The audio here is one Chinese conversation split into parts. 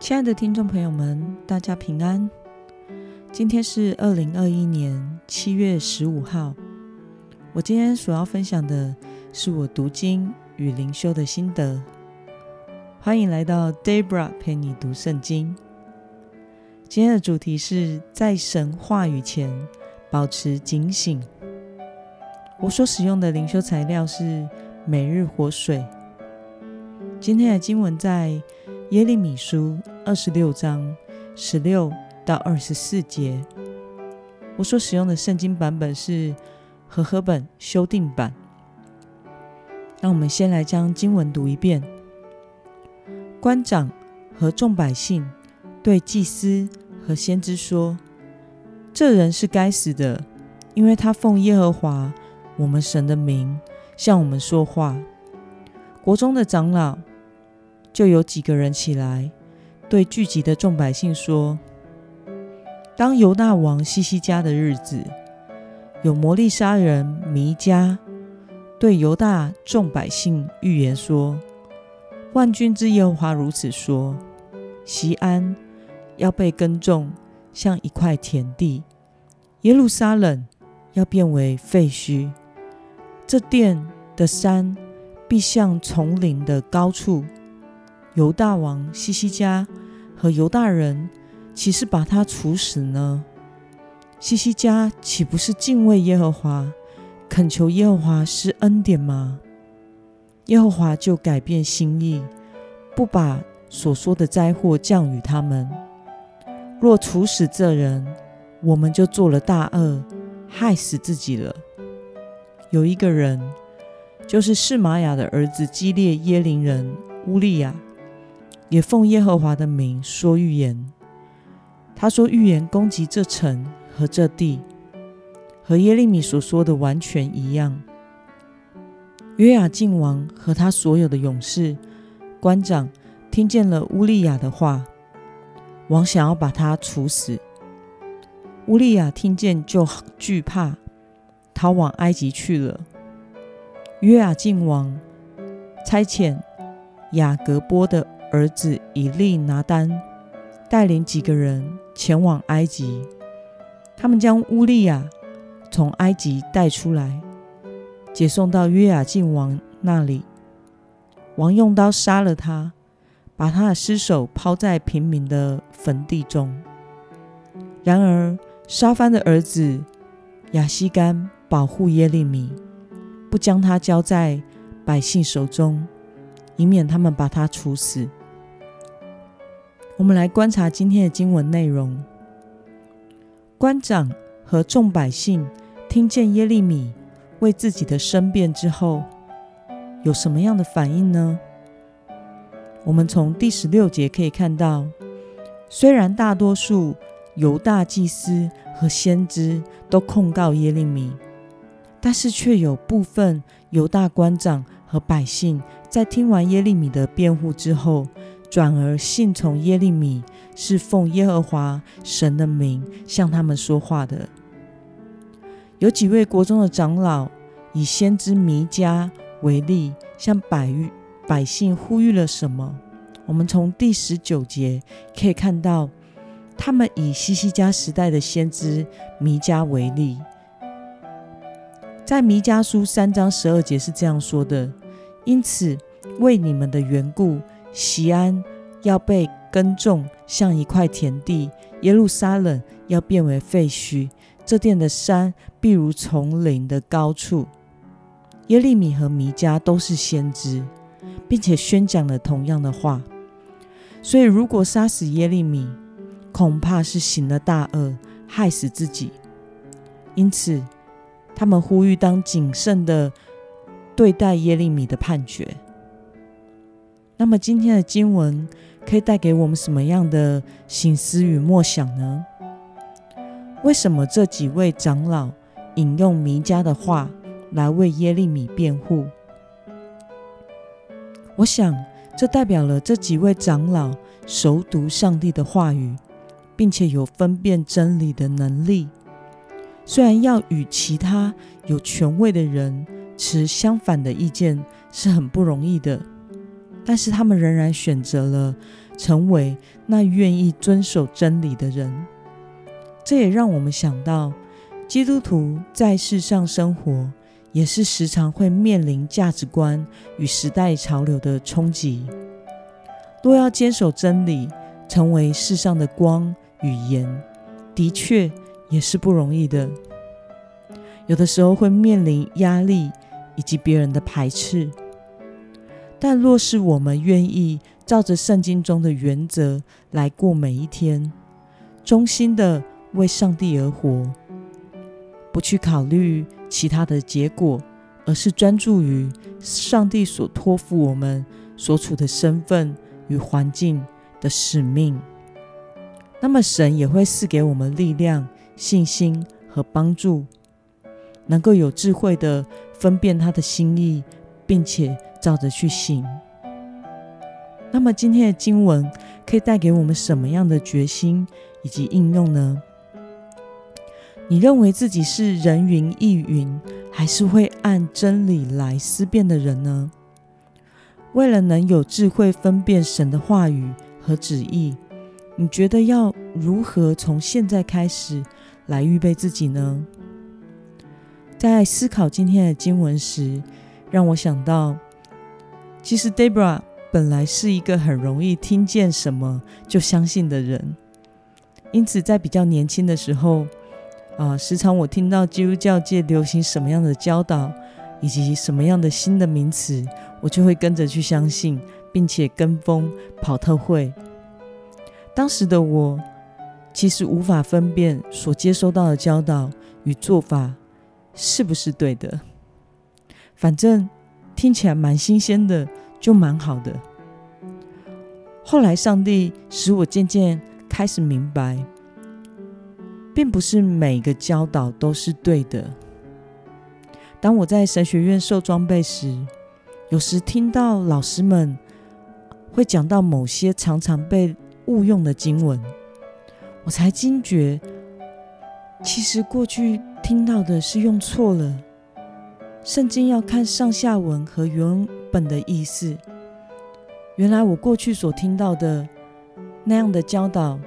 亲爱的听众朋友们，大家平安。今天是二零二一年七月十五号。我今天所要分享的是我读经与灵修的心得。欢迎来到 Debra 陪你读圣经。今天的主题是在神话语前保持警醒。我所使用的灵修材料是每日活水。今天的经文在耶利米书二十六章十六到二十四节。我所使用的圣经版本是和合本修订版。让我们先来将经文读一遍。官长和众百姓对祭司和先知说：“这人是该死的，因为他奉耶和华我们神的名向我们说话。”国中的长老。就有几个人起来，对聚集的众百姓说：“当犹大王西西家的日子，有魔力杀人弥迦对犹大众百姓预言说：万军之耶和华如此说：西安要被耕种，像一块田地；耶路撒冷要变为废墟，这殿的山必像丛林的高处。”犹大王西西家和犹大人岂是把他处死呢？西西家岂不是敬畏耶和华，恳求耶和华施恩典吗？耶和华就改变心意，不把所说的灾祸降与他们。若处死这人，我们就做了大恶，害死自己了。有一个人，就是示玛雅的儿子基列耶林人乌利亚。也奉耶和华的名说预言。他说预言攻击这城和这地，和耶利米所说的完全一样。约雅敬王和他所有的勇士、官长听见了乌利亚的话，王想要把他处死。乌利亚听见就惧怕，逃往埃及去了。约雅敬王差遣雅各波的。儿子以利拿丹带领几个人前往埃及，他们将乌利亚从埃及带出来，解送到约雅敬王那里。王用刀杀了他，把他的尸首抛在平民的坟地中。然而，沙番的儿子亚西干保护耶利米，不将他交在百姓手中，以免他们把他处死。我们来观察今天的经文内容。官长和众百姓听见耶利米为自己的申辩之后，有什么样的反应呢？我们从第十六节可以看到，虽然大多数犹大祭司和先知都控告耶利米，但是却有部分犹大官长和百姓在听完耶利米的辩护之后。转而信从耶利米是奉耶和华神的名向他们说话的。有几位国中的长老以先知弥迦为例，向百百姓呼吁了什么？我们从第十九节可以看到，他们以西西家时代的先知弥迦为例，在弥迦书三章十二节是这样说的：“因此为你们的缘故。”西安要被耕种，像一块田地；耶路撒冷要变为废墟。这殿的山必如丛林的高处。耶利米和弥迦都是先知，并且宣讲了同样的话。所以，如果杀死耶利米，恐怕是行了大恶，害死自己。因此，他们呼吁当谨慎的对待耶利米的判决。那么今天的经文可以带给我们什么样的醒思与默想呢？为什么这几位长老引用弥迦的话来为耶利米辩护？我想，这代表了这几位长老熟读上帝的话语，并且有分辨真理的能力。虽然要与其他有权位的人持相反的意见是很不容易的。但是他们仍然选择了成为那愿意遵守真理的人。这也让我们想到，基督徒在世上生活，也是时常会面临价值观与时代潮流的冲击。若要坚守真理，成为世上的光与盐，的确也是不容易的。有的时候会面临压力以及别人的排斥，但若是我们愿意照着圣经中的原则来过每一天，衷心的。为上帝而活，不去考虑其他的结果，而是专注于上帝所托付我们所处的身份与环境的使命。那么，神也会赐给我们力量、信心和帮助，能够有智慧的分辨他的心意，并且照着去行。那么，今天的经文可以带给我们什么样的决心以及应用呢？你认为自己是人云亦云，还是会按真理来思辨的人呢？为了能有智慧分辨神的话语和旨意，你觉得要如何从现在开始来预备自己呢？在思考今天的经文时，让我想到，其实 Debra 本来是一个很容易听见什么就相信的人，因此在比较年轻的时候。啊，时常我听到基督教界流行什么样的教导，以及什么样的新的名词，我就会跟着去相信，并且跟风跑特会。当时的我其实无法分辨所接收到的教导与做法是不是对的，反正听起来蛮新鲜的，就蛮好的。后来上帝使我渐渐开始明白。并不是每个教导都是对的。当我在神学院受装备时，有时听到老师们会讲到某些常常被误用的经文，我才惊觉，其实过去听到的是用错了。圣经要看上下文和原本的意思。原来我过去所听到的那样的教导。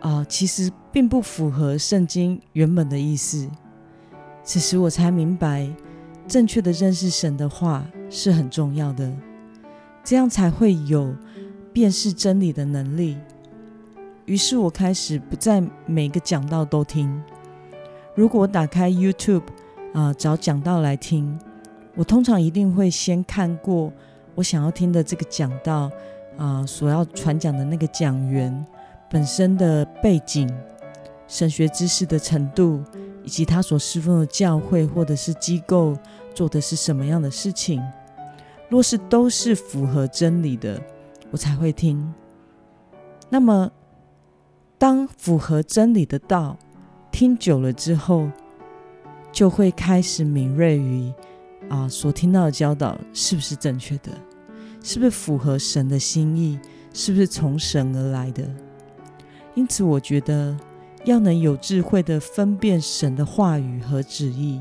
啊，其实并不符合圣经原本的意思。此时我才明白，正确的认识神的话是很重要的，这样才会有辨识真理的能力。于是我开始不在每个讲道都听。如果打开 YouTube 啊找讲道来听，我通常一定会先看过我想要听的这个讲道啊所要传讲的那个讲员。本身的背景、神学知识的程度，以及他所侍奉的教会或者是机构做的是什么样的事情，若是都是符合真理的，我才会听。那么，当符合真理的道听久了之后，就会开始敏锐于啊所听到的教导是不是正确的，是不是符合神的心意，是不是从神而来的。因此，我觉得要能有智慧的分辨神的话语和旨意，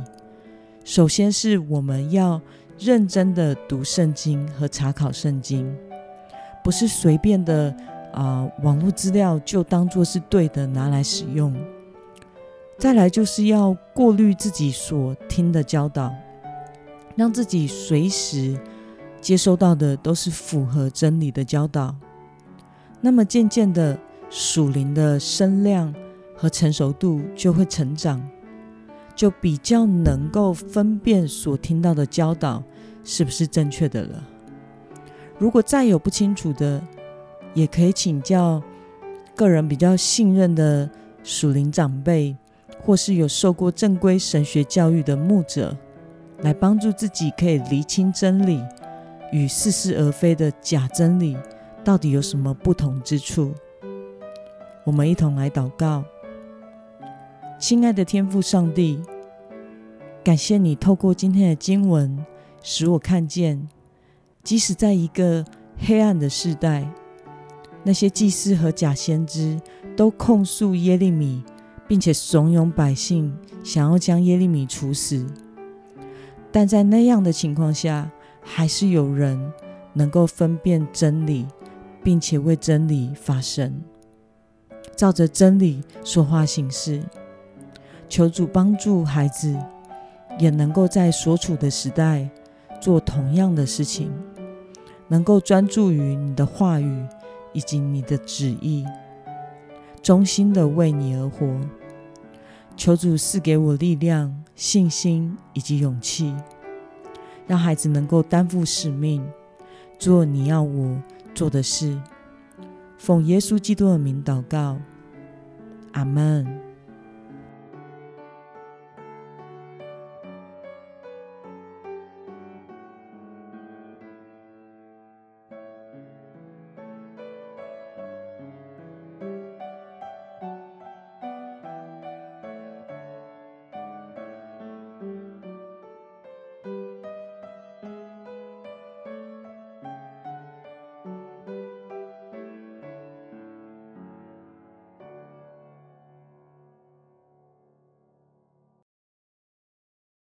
首先是我们要认真的读圣经和查考圣经，不是随便的啊网络资料就当做是对的拿来使用。再来就是要过滤自己所听的教导，让自己随时接收到的都是符合真理的教导。那么渐渐的。属灵的声量和成熟度就会成长，就比较能够分辨所听到的教导是不是正确的了。如果再有不清楚的，也可以请教个人比较信任的属灵长辈，或是有受过正规神学教育的牧者，来帮助自己可以厘清真理与似是而非的假真理到底有什么不同之处。我们一同来祷告，亲爱的天父上帝，感谢你透过今天的经文，使我看见，即使在一个黑暗的时代，那些祭司和假先知都控诉耶利米，并且怂恿百姓想要将耶利米处死，但在那样的情况下，还是有人能够分辨真理，并且为真理发声，照着真理说话行事。求主帮助孩子，也能够在所处的时代做同样的事情，能够专注于你的话语以及你的旨意，衷心的为你而活。求主赐给我力量、信心以及勇气，让孩子能够担负使命，做你要我做的事。奉耶稣基督的名祷告，阿门。